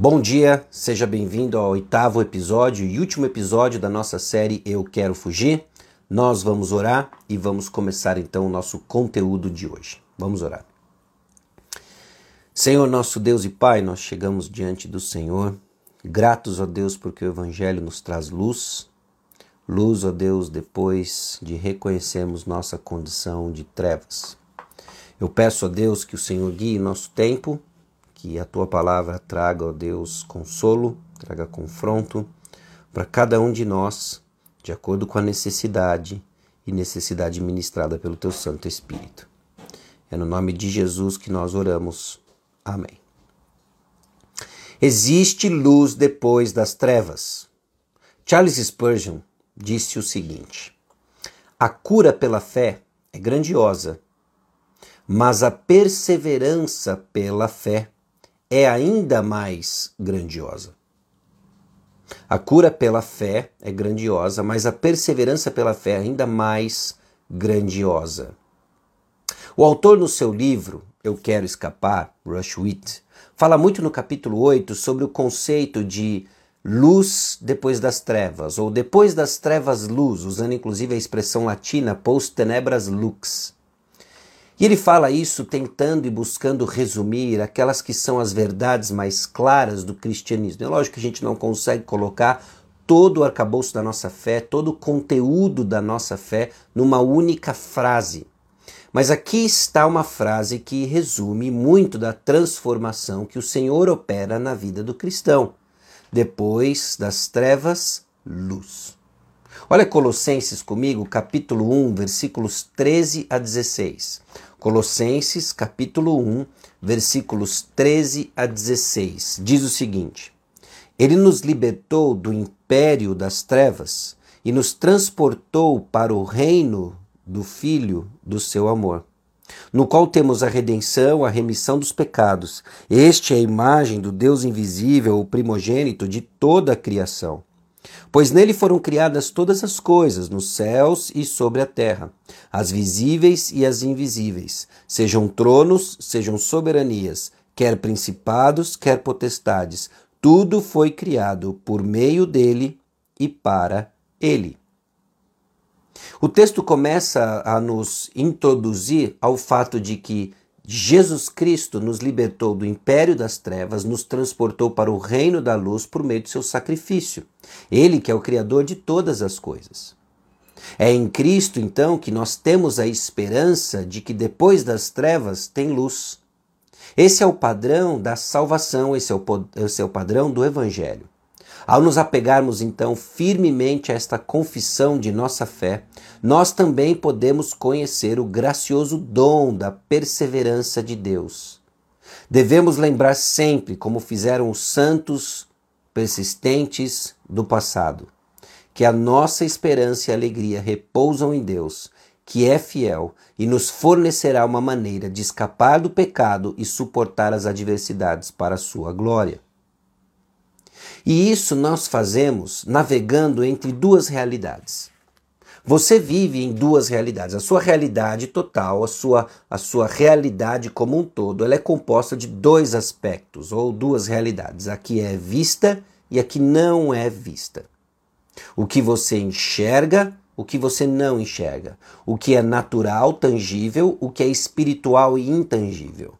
Bom dia, seja bem-vindo ao oitavo episódio e último episódio da nossa série Eu Quero Fugir. Nós vamos orar e vamos começar então o nosso conteúdo de hoje. Vamos orar. Senhor, nosso Deus e Pai, nós chegamos diante do Senhor, gratos a Deus porque o Evangelho nos traz luz, luz, ó Deus, depois de reconhecermos nossa condição de trevas. Eu peço a Deus que o Senhor guie nosso tempo, que a tua palavra traga, ó Deus, consolo, traga confronto para cada um de nós de acordo com a necessidade e necessidade ministrada pelo teu Santo Espírito. É no nome de Jesus que nós oramos. Amém. Existe luz depois das trevas. Charles Spurgeon disse o seguinte: A cura pela fé é grandiosa, mas a perseverança pela fé é ainda mais grandiosa. A cura pela fé é grandiosa, mas a perseverança pela fé é ainda mais grandiosa. O autor, no seu livro Eu Quero Escapar, Rushwit, fala muito no capítulo 8 sobre o conceito de luz depois das trevas, ou depois das trevas luz, usando inclusive a expressão latina post tenebras lux. E ele fala isso tentando e buscando resumir aquelas que são as verdades mais claras do cristianismo. É lógico que a gente não consegue colocar todo o arcabouço da nossa fé, todo o conteúdo da nossa fé numa única frase. Mas aqui está uma frase que resume muito da transformação que o Senhor opera na vida do cristão. Depois das trevas, luz. Olha Colossenses comigo, capítulo 1, versículos 13 a 16. Colossenses, capítulo 1, versículos 13 a 16. Diz o seguinte: Ele nos libertou do império das trevas e nos transportou para o reino do Filho do seu amor, no qual temos a redenção, a remissão dos pecados. Este é a imagem do Deus invisível, o primogênito de toda a criação. Pois nele foram criadas todas as coisas, nos céus e sobre a terra, as visíveis e as invisíveis, sejam tronos, sejam soberanias, quer principados, quer potestades, tudo foi criado por meio dele e para ele. O texto começa a nos introduzir ao fato de que Jesus Cristo nos libertou do império das trevas, nos transportou para o reino da luz por meio do seu sacrifício. Ele que é o Criador de todas as coisas. É em Cristo, então, que nós temos a esperança de que depois das trevas tem luz. Esse é o padrão da salvação, esse é o, esse é o padrão do Evangelho. Ao nos apegarmos então firmemente a esta confissão de nossa fé, nós também podemos conhecer o gracioso dom da perseverança de Deus. Devemos lembrar sempre como fizeram os santos persistentes do passado, que a nossa esperança e alegria repousam em Deus, que é fiel e nos fornecerá uma maneira de escapar do pecado e suportar as adversidades para a sua glória. E isso nós fazemos navegando entre duas realidades. Você vive em duas realidades. A sua realidade total, a sua, a sua realidade como um todo, ela é composta de dois aspectos, ou duas realidades. A que é vista e a que não é vista. O que você enxerga, o que você não enxerga. O que é natural, tangível, o que é espiritual e intangível.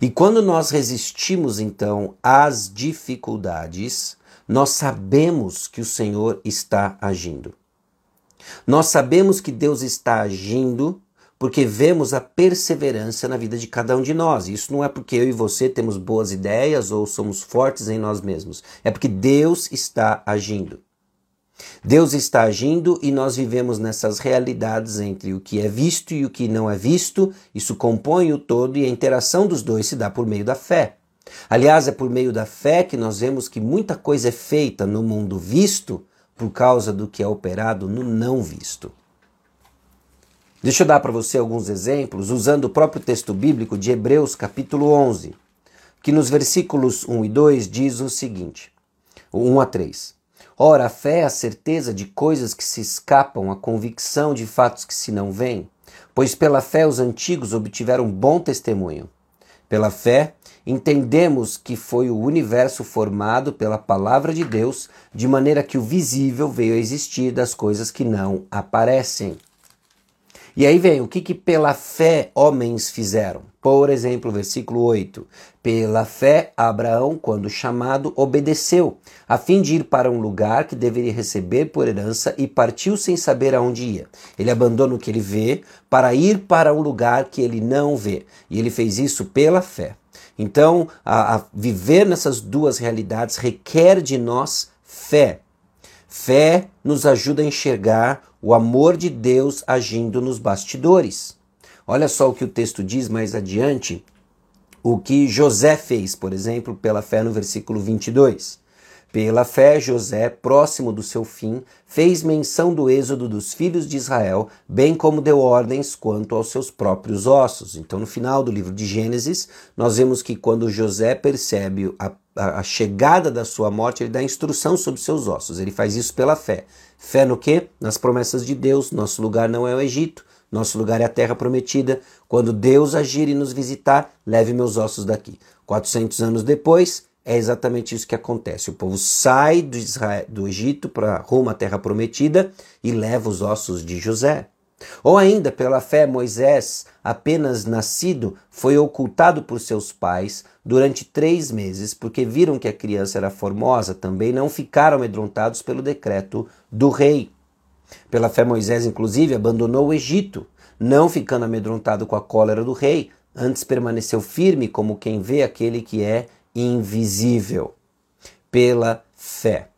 E quando nós resistimos então às dificuldades, nós sabemos que o Senhor está agindo. Nós sabemos que Deus está agindo porque vemos a perseverança na vida de cada um de nós. Isso não é porque eu e você temos boas ideias ou somos fortes em nós mesmos. É porque Deus está agindo. Deus está agindo e nós vivemos nessas realidades entre o que é visto e o que não é visto. Isso compõe o todo e a interação dos dois se dá por meio da fé. Aliás, é por meio da fé que nós vemos que muita coisa é feita no mundo visto por causa do que é operado no não visto. Deixa eu dar para você alguns exemplos usando o próprio texto bíblico de Hebreus, capítulo 11, que nos versículos 1 e 2 diz o seguinte: 1 a 3. Ora, a fé é a certeza de coisas que se escapam, a convicção de fatos que se não veem, pois pela fé os antigos obtiveram bom testemunho. Pela fé, entendemos que foi o universo formado pela palavra de Deus, de maneira que o visível veio a existir das coisas que não aparecem. E aí vem o que, que pela fé homens fizeram. Por exemplo, versículo 8: Pela fé, Abraão, quando chamado, obedeceu, a fim de ir para um lugar que deveria receber por herança e partiu sem saber aonde ia. Ele abandona o que ele vê para ir para um lugar que ele não vê. E ele fez isso pela fé. Então, a, a viver nessas duas realidades requer de nós fé. Fé nos ajuda a enxergar o amor de Deus agindo nos bastidores. Olha só o que o texto diz mais adiante, o que José fez, por exemplo, pela fé no versículo 22. Pela fé, José, próximo do seu fim, fez menção do êxodo dos filhos de Israel, bem como deu ordens quanto aos seus próprios ossos. Então, no final do livro de Gênesis, nós vemos que quando José percebe a, a, chegada da sua morte, ele dá instrução sobre seus ossos. Ele faz isso pela fé. Fé no quê? Nas promessas de Deus. Nosso lugar não é o Egito, nosso lugar é a terra prometida. Quando Deus agir e nos visitar, leve meus ossos daqui. 400 anos depois, é exatamente isso que acontece. O povo sai do, Israel, do Egito para rumo à terra prometida e leva os ossos de José. Ou ainda, pela fé, Moisés, apenas nascido, foi ocultado por seus pais durante três meses, porque viram que a criança era formosa, também não ficaram amedrontados pelo decreto do rei. Pela fé, Moisés, inclusive, abandonou o Egito, não ficando amedrontado com a cólera do rei, antes permaneceu firme como quem vê aquele que é invisível, pela fé.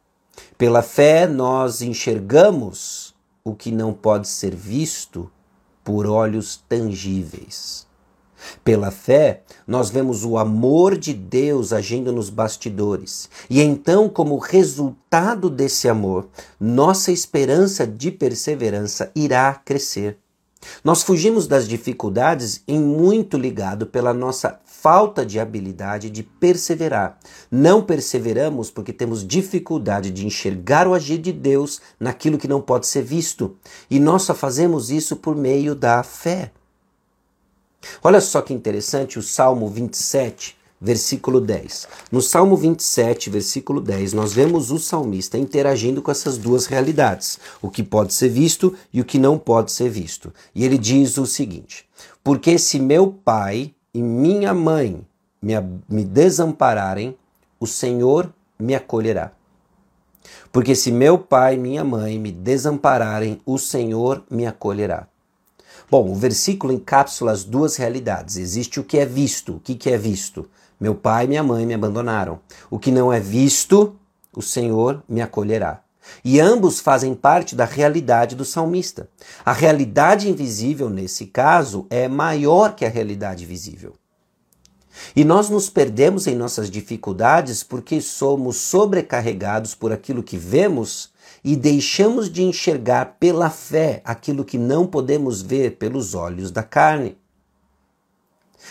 Pela fé, nós enxergamos o que não pode ser visto por olhos tangíveis. Pela fé, nós vemos o amor de Deus agindo nos bastidores. E então, como resultado desse amor, nossa esperança de perseverança irá crescer. Nós fugimos das dificuldades em muito ligado pela nossa falta de habilidade de perseverar. Não perseveramos porque temos dificuldade de enxergar o agir de Deus naquilo que não pode ser visto. E nós só fazemos isso por meio da fé. Olha só que interessante o Salmo 27, versículo 10. No Salmo 27, versículo 10, nós vemos o salmista interagindo com essas duas realidades, o que pode ser visto e o que não pode ser visto. E ele diz o seguinte: Porque se meu pai e minha mãe me, me desampararem, o Senhor me acolherá. Porque se meu pai e minha mãe me desampararem, o Senhor me acolherá. Bom, o versículo encapsula as duas realidades. Existe o que é visto. O que, que é visto? Meu pai e minha mãe me abandonaram. O que não é visto, o Senhor me acolherá. E ambos fazem parte da realidade do salmista. A realidade invisível, nesse caso, é maior que a realidade visível. E nós nos perdemos em nossas dificuldades porque somos sobrecarregados por aquilo que vemos e deixamos de enxergar pela fé aquilo que não podemos ver pelos olhos da carne.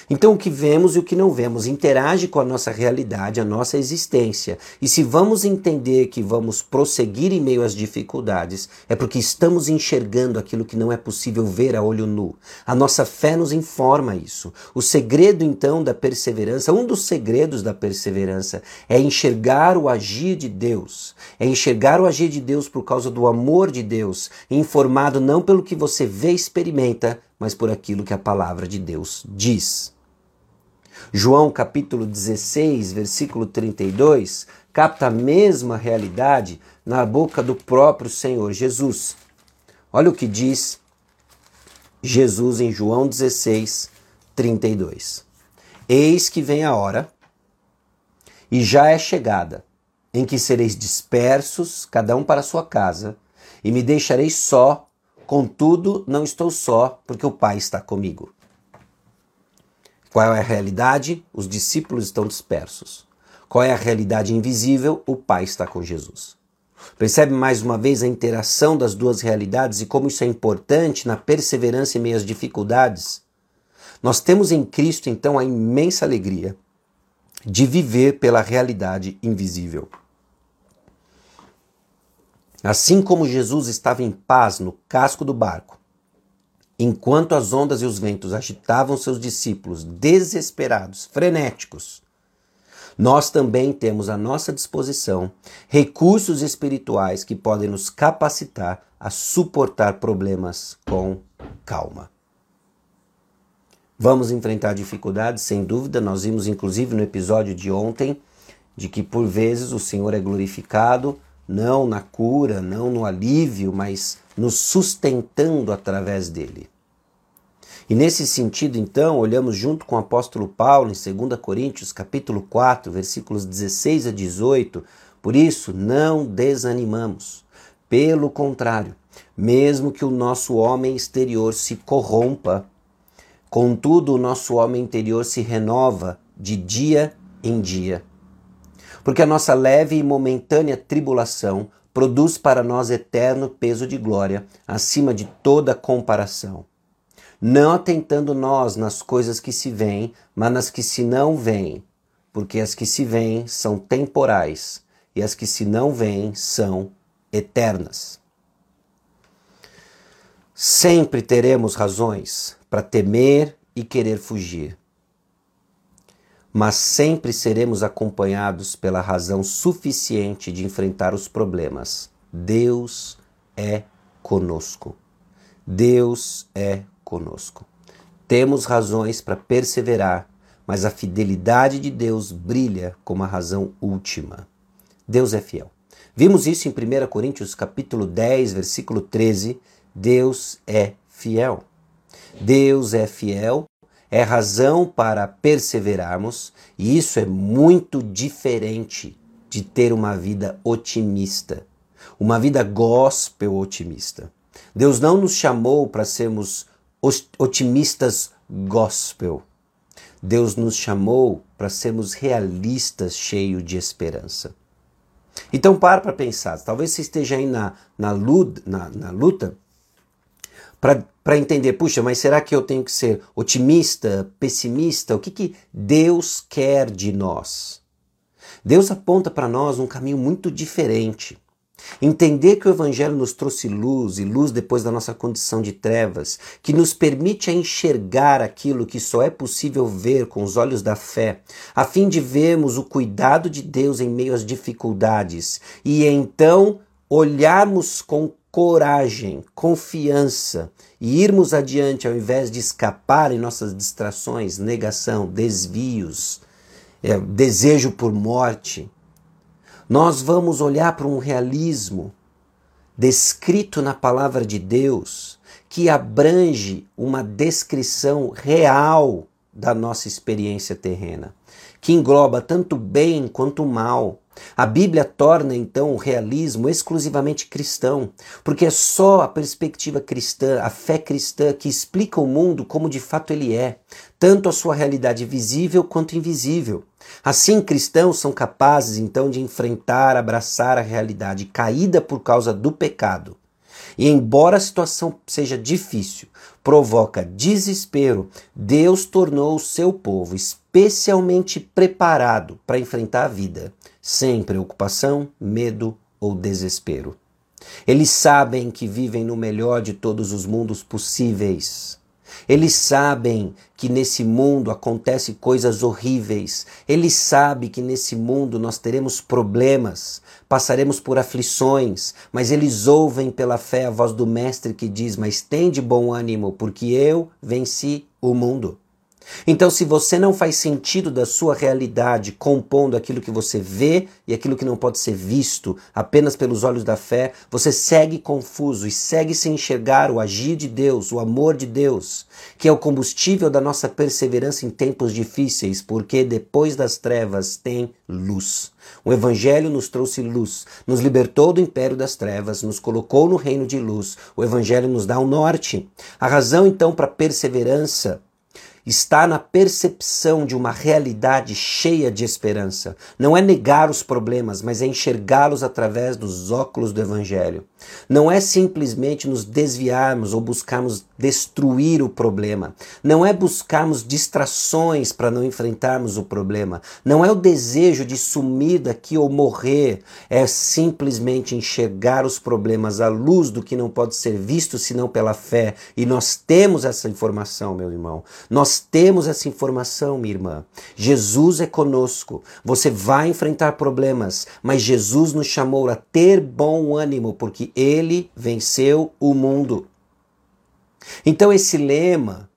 Então, o que vemos e o que não vemos interage com a nossa realidade, a nossa existência. E se vamos entender que vamos prosseguir em meio às dificuldades, é porque estamos enxergando aquilo que não é possível ver a olho nu. A nossa fé nos informa isso. O segredo, então, da perseverança, um dos segredos da perseverança, é enxergar o agir de Deus. É enxergar o agir de Deus por causa do amor de Deus, informado não pelo que você vê e experimenta, mas por aquilo que a palavra de Deus diz. João capítulo 16, versículo 32, capta a mesma realidade na boca do próprio Senhor Jesus. Olha o que diz Jesus em João 16, 32. Eis que vem a hora, e já é chegada, em que sereis dispersos, cada um para sua casa, e me deixareis só Contudo, não estou só, porque o Pai está comigo. Qual é a realidade? Os discípulos estão dispersos. Qual é a realidade invisível? O Pai está com Jesus. Percebe mais uma vez a interação das duas realidades e como isso é importante na perseverança em meio às dificuldades? Nós temos em Cristo, então, a imensa alegria de viver pela realidade invisível. Assim como Jesus estava em paz no casco do barco, enquanto as ondas e os ventos agitavam seus discípulos desesperados, frenéticos, nós também temos à nossa disposição recursos espirituais que podem nos capacitar a suportar problemas com calma. Vamos enfrentar dificuldades, sem dúvida. Nós vimos, inclusive, no episódio de ontem, de que por vezes o Senhor é glorificado, não na cura, não no alívio, mas nos sustentando através dele. E nesse sentido, então, olhamos junto com o apóstolo Paulo em 2 Coríntios, capítulo 4, versículos 16 a 18, por isso não desanimamos. Pelo contrário, mesmo que o nosso homem exterior se corrompa, Contudo, o nosso homem interior se renova de dia em dia. Porque a nossa leve e momentânea tribulação produz para nós eterno peso de glória, acima de toda comparação. Não atentando nós nas coisas que se veem, mas nas que se não veem, porque as que se veem são temporais e as que se não veem são eternas. Sempre teremos razões para temer e querer fugir. Mas sempre seremos acompanhados pela razão suficiente de enfrentar os problemas. Deus é conosco. Deus é conosco. Temos razões para perseverar, mas a fidelidade de Deus brilha como a razão última. Deus é fiel. Vimos isso em 1 Coríntios capítulo 10, versículo 13. Deus é fiel. Deus é fiel, é razão para perseverarmos, e isso é muito diferente de ter uma vida otimista, uma vida gospel otimista. Deus não nos chamou para sermos otimistas gospel. Deus nos chamou para sermos realistas, cheios de esperança. Então para para pensar, talvez você esteja aí na, na, na, na luta para entender, puxa, mas será que eu tenho que ser otimista, pessimista? O que, que Deus quer de nós? Deus aponta para nós um caminho muito diferente. Entender que o Evangelho nos trouxe luz e luz depois da nossa condição de trevas, que nos permite enxergar aquilo que só é possível ver com os olhos da fé, a fim de vermos o cuidado de Deus em meio às dificuldades e então olharmos com coragem, confiança e irmos adiante ao invés de escapar em nossas distrações, negação, desvios, é, desejo por morte, nós vamos olhar para um realismo descrito na palavra de Deus que abrange uma descrição real da nossa experiência terrena, que engloba tanto bem quanto mal, a Bíblia torna então o realismo exclusivamente cristão, porque é só a perspectiva cristã, a fé cristã, que explica o mundo como de fato ele é, tanto a sua realidade visível quanto invisível. Assim, cristãos são capazes então de enfrentar, abraçar a realidade caída por causa do pecado. E embora a situação seja difícil, provoca desespero, Deus tornou o seu povo especialmente preparado para enfrentar a vida sem preocupação, medo ou desespero. Eles sabem que vivem no melhor de todos os mundos possíveis. Eles sabem que nesse mundo acontecem coisas horríveis. Eles sabem que nesse mundo nós teremos problemas, passaremos por aflições, mas eles ouvem pela fé a voz do Mestre que diz: Mas tem de bom ânimo, porque eu venci o mundo. Então, se você não faz sentido da sua realidade compondo aquilo que você vê e aquilo que não pode ser visto apenas pelos olhos da fé, você segue confuso e segue sem enxergar o agir de Deus, o amor de Deus, que é o combustível da nossa perseverança em tempos difíceis, porque depois das trevas tem luz. O Evangelho nos trouxe luz, nos libertou do império das trevas, nos colocou no reino de luz. O Evangelho nos dá o um norte. A razão, então, para perseverança está na percepção de uma realidade cheia de esperança. Não é negar os problemas, mas é enxergá-los através dos óculos do Evangelho. Não é simplesmente nos desviarmos ou buscarmos destruir o problema. Não é buscarmos distrações para não enfrentarmos o problema. Não é o desejo de sumir daqui ou morrer. É simplesmente enxergar os problemas à luz do que não pode ser visto senão pela fé. E nós temos essa informação, meu irmão. Nós temos essa informação, minha irmã. Jesus é conosco. Você vai enfrentar problemas, mas Jesus nos chamou a ter bom ânimo, porque ele venceu o mundo. Então, esse lema,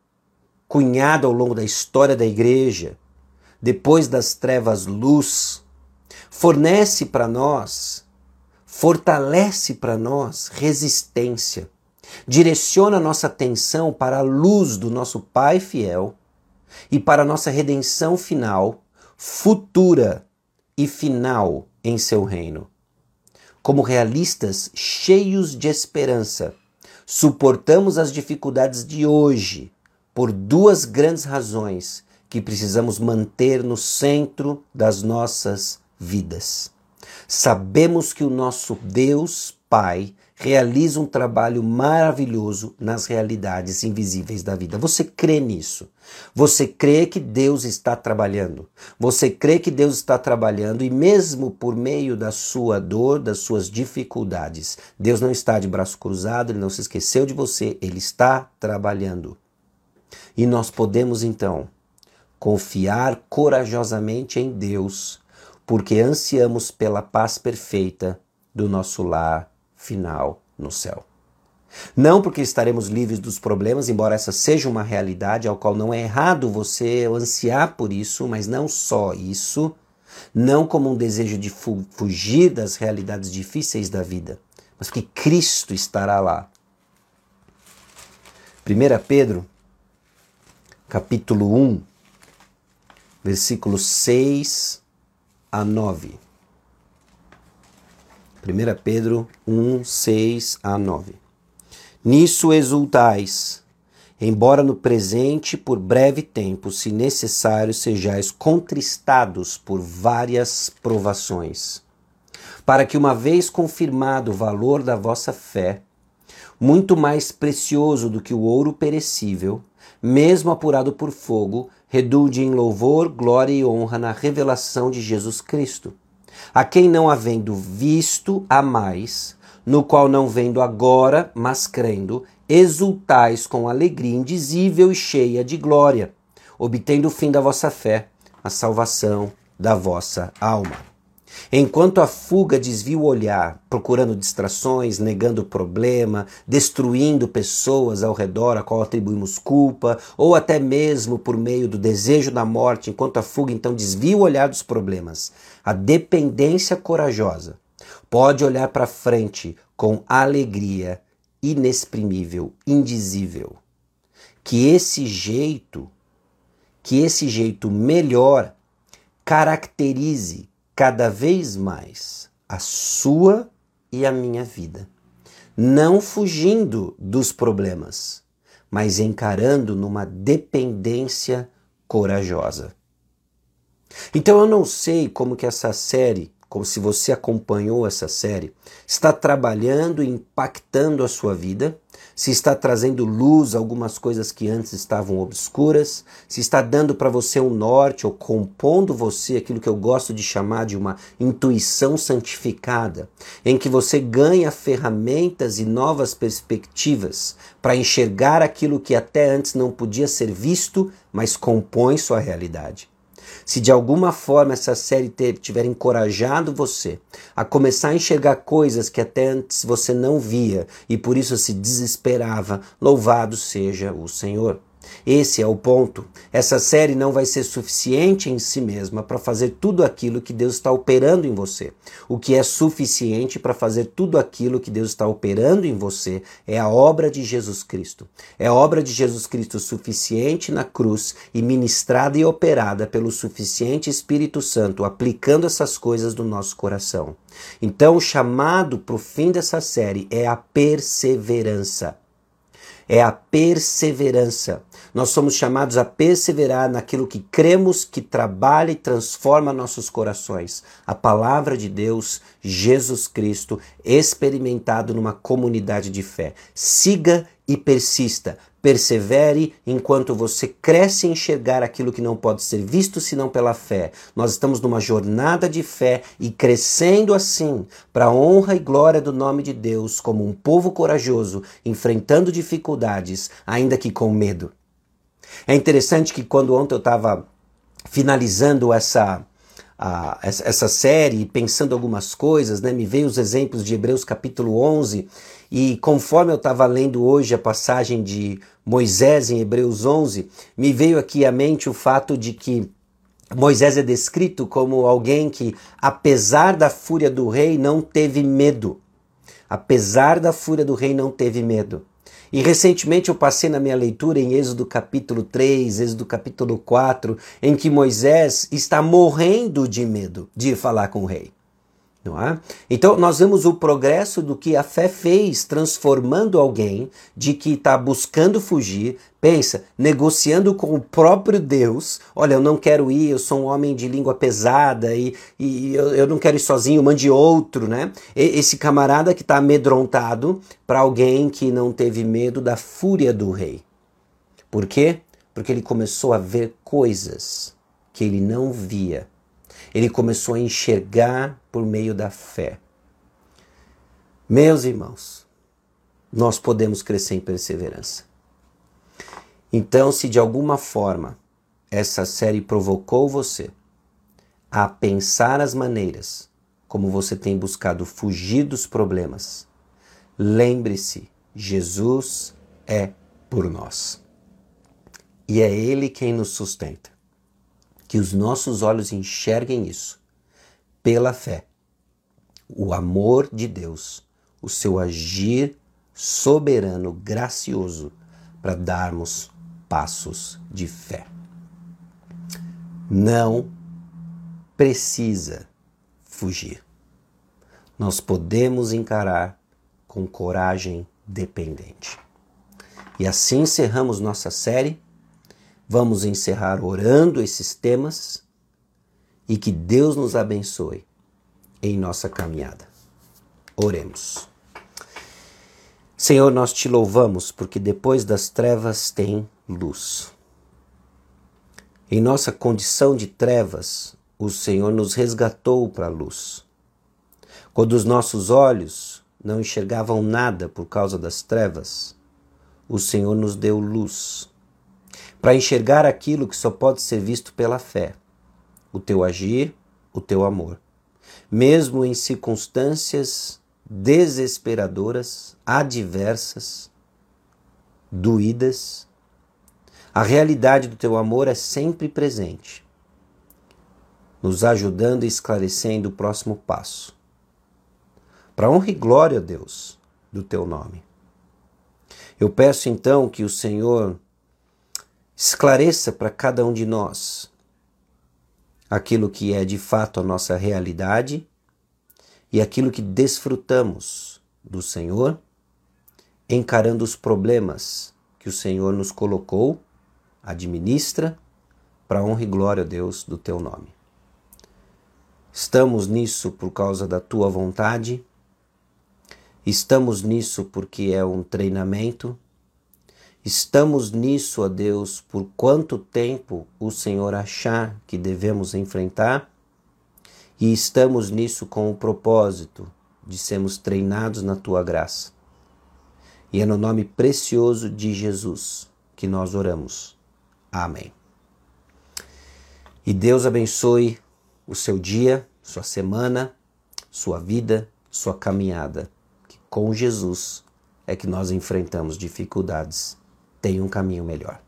cunhado ao longo da história da igreja, depois das trevas, luz, fornece para nós, fortalece para nós resistência, direciona nossa atenção para a luz do nosso Pai fiel e para a nossa redenção final, futura e final em seu reino. Como realistas cheios de esperança, suportamos as dificuldades de hoje por duas grandes razões que precisamos manter no centro das nossas vidas. Sabemos que o nosso Deus Pai realiza um trabalho maravilhoso nas realidades invisíveis da vida. Você crê nisso? Você crê que Deus está trabalhando? Você crê que Deus está trabalhando e mesmo por meio da sua dor, das suas dificuldades, Deus não está de braço cruzado, ele não se esqueceu de você, ele está trabalhando. E nós podemos então confiar corajosamente em Deus, porque ansiamos pela paz perfeita do nosso lar final no céu. Não porque estaremos livres dos problemas, embora essa seja uma realidade ao qual não é errado você ansiar por isso, mas não só isso, não como um desejo de fu fugir das realidades difíceis da vida, mas porque Cristo estará lá. 1 Pedro, capítulo 1, versículos 6 a 9. 1 Pedro 1, 6 a 9. Nisso exultais, embora no presente, por breve tempo, se necessário, sejais contristados por várias provações, para que, uma vez confirmado o valor da vossa fé, muito mais precioso do que o ouro perecível, mesmo apurado por fogo, redunde em louvor, glória e honra na revelação de Jesus Cristo a quem não havendo visto a mais, no qual não vendo agora, mas crendo, exultais com alegria indizível e cheia de glória, obtendo o fim da vossa fé, a salvação da vossa alma. Enquanto a fuga desvia o olhar, procurando distrações, negando o problema, destruindo pessoas ao redor a qual atribuímos culpa, ou até mesmo por meio do desejo da morte, enquanto a fuga então desvia o olhar dos problemas, a dependência corajosa pode olhar para frente com alegria inexprimível, indizível. Que esse jeito, que esse jeito melhor caracterize cada vez mais a sua e a minha vida. Não fugindo dos problemas, mas encarando numa dependência corajosa. Então eu não sei como que essa série como se você acompanhou essa série, está trabalhando e impactando a sua vida, se está trazendo luz a algumas coisas que antes estavam obscuras, se está dando para você um norte ou compondo você aquilo que eu gosto de chamar de uma intuição santificada, em que você ganha ferramentas e novas perspectivas para enxergar aquilo que até antes não podia ser visto, mas compõe sua realidade. Se de alguma forma essa série tiver encorajado você a começar a enxergar coisas que até antes você não via e por isso se desesperava, louvado seja o Senhor. Esse é o ponto. Essa série não vai ser suficiente em si mesma para fazer tudo aquilo que Deus está operando em você. O que é suficiente para fazer tudo aquilo que Deus está operando em você é a obra de Jesus Cristo. É a obra de Jesus Cristo suficiente na cruz e ministrada e operada pelo suficiente Espírito Santo, aplicando essas coisas no nosso coração. Então, o chamado para o fim dessa série é a perseverança. É a perseverança. Nós somos chamados a perseverar naquilo que cremos que trabalha e transforma nossos corações. A palavra de Deus, Jesus Cristo, experimentado numa comunidade de fé. Siga e persista. Persevere enquanto você cresce em enxergar aquilo que não pode ser visto senão pela fé. Nós estamos numa jornada de fé e crescendo assim, para a honra e glória do nome de Deus, como um povo corajoso, enfrentando dificuldades, ainda que com medo. É interessante que quando ontem eu estava finalizando essa, a, essa série, pensando algumas coisas, né, me veio os exemplos de Hebreus capítulo 11 e conforme eu estava lendo hoje a passagem de Moisés em Hebreus 11, me veio aqui à mente o fato de que Moisés é descrito como alguém que, apesar da fúria do rei, não teve medo. Apesar da fúria do rei, não teve medo. E recentemente eu passei na minha leitura em Êxodo capítulo 3, Êxodo capítulo 4, em que Moisés está morrendo de medo de falar com o rei. Não é? Então, nós vemos o progresso do que a fé fez, transformando alguém de que está buscando fugir, pensa, negociando com o próprio Deus. Olha, eu não quero ir, eu sou um homem de língua pesada e, e eu, eu não quero ir sozinho, mande outro, né? Esse camarada que está amedrontado para alguém que não teve medo da fúria do rei. Por quê? Porque ele começou a ver coisas que ele não via ele começou a enxergar por meio da fé. Meus irmãos, nós podemos crescer em perseverança. Então, se de alguma forma essa série provocou você a pensar as maneiras como você tem buscado fugir dos problemas, lembre-se: Jesus é por nós. E é Ele quem nos sustenta que os nossos olhos enxerguem isso pela fé. O amor de Deus, o seu agir soberano, gracioso, para darmos passos de fé. Não precisa fugir. Nós podemos encarar com coragem dependente. E assim encerramos nossa série Vamos encerrar orando esses temas e que Deus nos abençoe em nossa caminhada. Oremos. Senhor, nós te louvamos porque depois das trevas tem luz. Em nossa condição de trevas, o Senhor nos resgatou para a luz. Quando os nossos olhos não enxergavam nada por causa das trevas, o Senhor nos deu luz para enxergar aquilo que só pode ser visto pela fé, o teu agir, o teu amor. Mesmo em circunstâncias desesperadoras, adversas, doídas, a realidade do teu amor é sempre presente, nos ajudando e esclarecendo o próximo passo. Para honra e glória, Deus, do teu nome. Eu peço então que o Senhor esclareça para cada um de nós aquilo que é de fato a nossa realidade e aquilo que desfrutamos do Senhor, encarando os problemas que o Senhor nos colocou, administra, para honra e glória, a Deus, do teu nome. Estamos nisso por causa da tua vontade, estamos nisso porque é um treinamento Estamos nisso, ó Deus, por quanto tempo o Senhor achar que devemos enfrentar, e estamos nisso com o propósito de sermos treinados na tua graça. E é no nome precioso de Jesus que nós oramos. Amém. E Deus abençoe o seu dia, sua semana, sua vida, sua caminhada. Que com Jesus é que nós enfrentamos dificuldades tem um caminho melhor.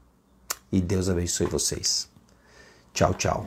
E Deus abençoe vocês. Tchau, tchau.